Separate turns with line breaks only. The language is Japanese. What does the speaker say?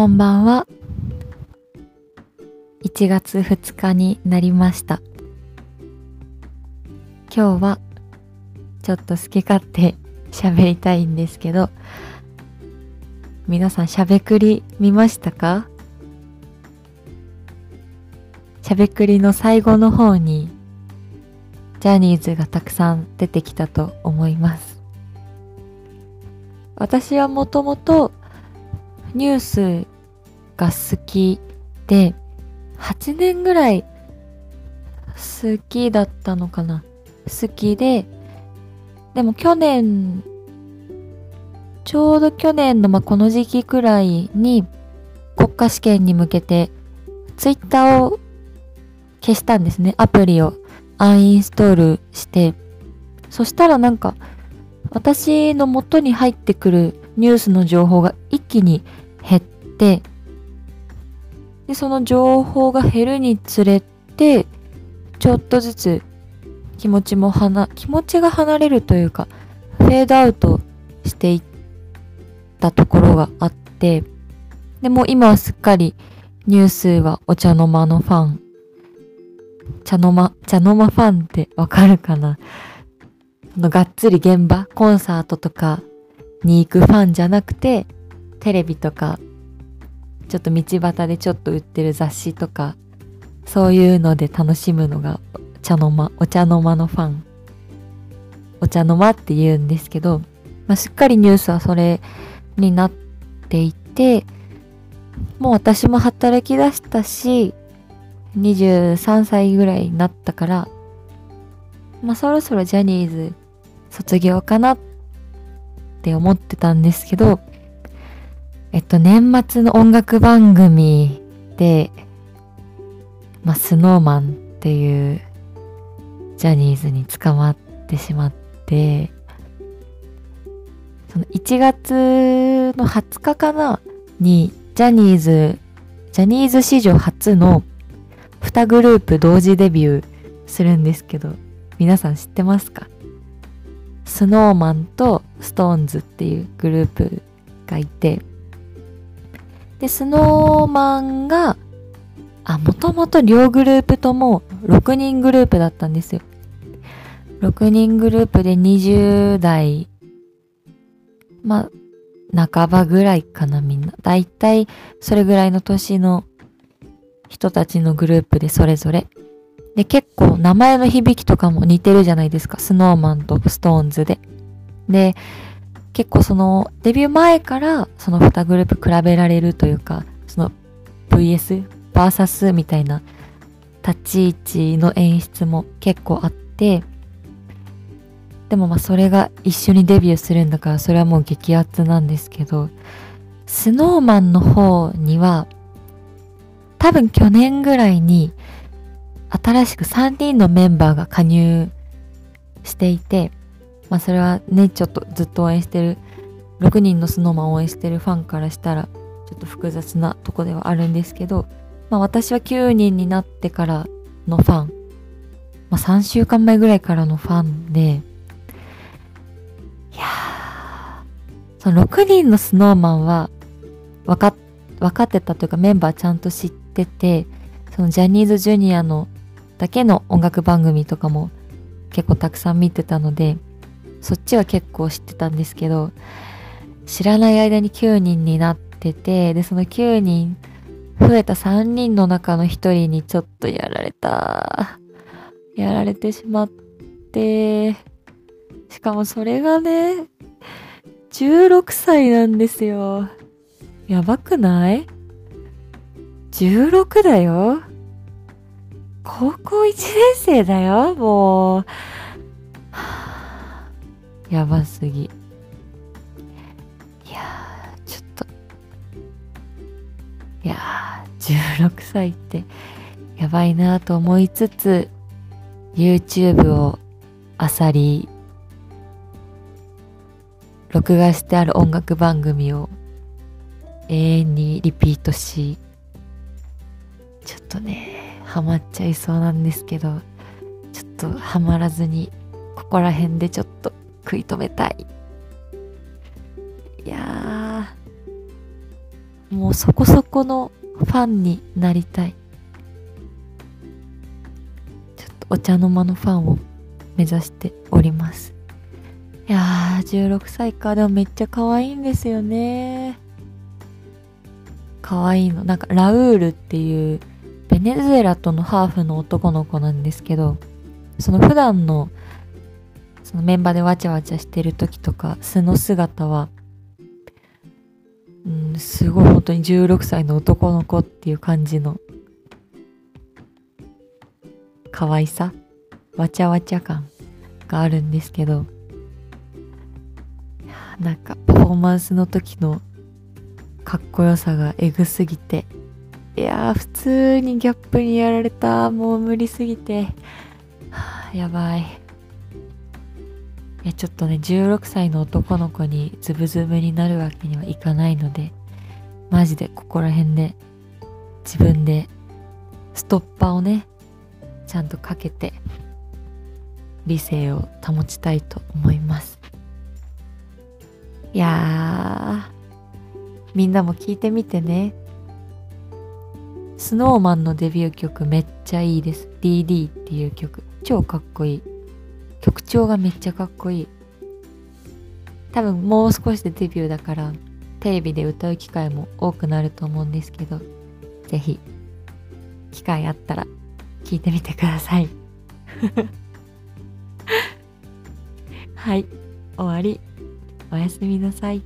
こんばんは。1月2日になりました。今日はちょっと好き勝手喋りたいんですけど、皆さんしゃべくり見ましたか？しゃべくりの最後の方にジャニーズがたくさん出てきたと思います。私はもともとニュースが好きで、8年ぐらい好きだったのかな好きで、でも去年、ちょうど去年のまあこの時期くらいに国家試験に向けてツイッターを消したんですね。アプリをアンインストールして。そしたらなんか私の元に入ってくるニュースの情報が一気に減って、で、その情報が減るにつれて、ちょっとずつ気持ちも離、気持ちが離れるというか、フェードアウトしていったところがあって、でも今はすっかりニュースはお茶の間のファン、茶の間、茶の間ファンってわかるかな？のがっつり現場、コンサートとかに行くファンじゃなくて、テレビとか、ちょっと道端でちょっと売ってる雑誌とか、そういうので楽しむのが茶の間、お茶の間のファン。お茶の間って言うんですけど、まあ、しっかりニュースはそれになっていて、もう私も働き出したし、23歳ぐらいになったから、まあそろそろジャニーズ卒業かなって思ってたんですけど、えっと年末の音楽番組で、まあスノーマンっていうジャニーズに捕まってしまって、その1月の20日かなにジャニーズ、ジャニーズ史上初の2グループ同時デビューするんですけど、皆さん知ってますか？スノーマンとストーンズっていうグループがいて、で、スノーマンが、あ、もともと両グループとも6人グループだったんですよ。6人グループで20代、まあ、半ばぐらいかなみんな。だいたいそれぐらいの年の人たちのグループでそれぞれ。で、結構名前の響きとかも似てるじゃないですか。スノーマンとストーンズで。で、結構そのデビュー前からその2グループ比べられるというか、その VS、バーサスみたいな立ち位置の演出も結構あって、でもまあそれが一緒にデビューするんだからそれはもう激アツなんですけど、スノーマンの方には多分去年ぐらいに新しく3人のメンバーが加入していて、まあそれはね、ちょっとずっと応援してる、6人のスノーマンを応援してるファンからしたら、ちょっと複雑なとこではあるんですけど、まあ私は9人になってからのファン、まあ3週間前ぐらいからのファンで、いやー、その6人のスノーマンは、わか、分かってたというかメンバーちゃんと知ってて、そのジャニーズジュニアのだけの音楽番組とかも結構たくさん見てたので、そっちは結構知ってたんですけど、知らない間に9人になってて、で、その9人、増えた3人の中の1人にちょっとやられた。やられてしまって、しかもそれがね、16歳なんですよ。やばくない ?16 だよ。高校1年生だよ、もう。やばすぎ。いやー、ちょっと。いやー、16歳ってやばいなと思いつつ、YouTube を漁り、録画してある音楽番組を永遠にリピートし、ちょっとね、ハマっちゃいそうなんですけど、ちょっとハマらずに、ここら辺でちょっと食い止めたい。いやもうそこそこのファンになりたい。ちょっとお茶の間のファンを目指しております。いやー、16歳か。でもめっちゃ可愛いんですよね。可愛いの。なんかラウールっていうベネズエラとのハーフの男の子なんですけど、その普段のそのメンバーでわちゃわちゃしてる時とか素の姿はうんすごい本当に16歳の男の子っていう感じの可愛さわちゃわちゃ感があるんですけどなんかパフォーマンスの時のかっこよさがエグすぎていやー普通にギャップにやられた。もう無理すぎて、やばい。いやちょっとね16歳の男の子にズブズブになるわけにはいかないのでマジでここら辺で自分でストッパーをねちゃんとかけて理性を保ちたいと思います。いやーみんなも聞いてみてね。スノーマンのデビュー曲めっちゃいいです。DD っていう曲。超かっこいい。曲調がめっちゃかっこいい。多分もう少しでデビューだからテレビで歌う機会も多くなると思うんですけど是非機会あったら聞いてみてください。はい終わり。おやすみなさい。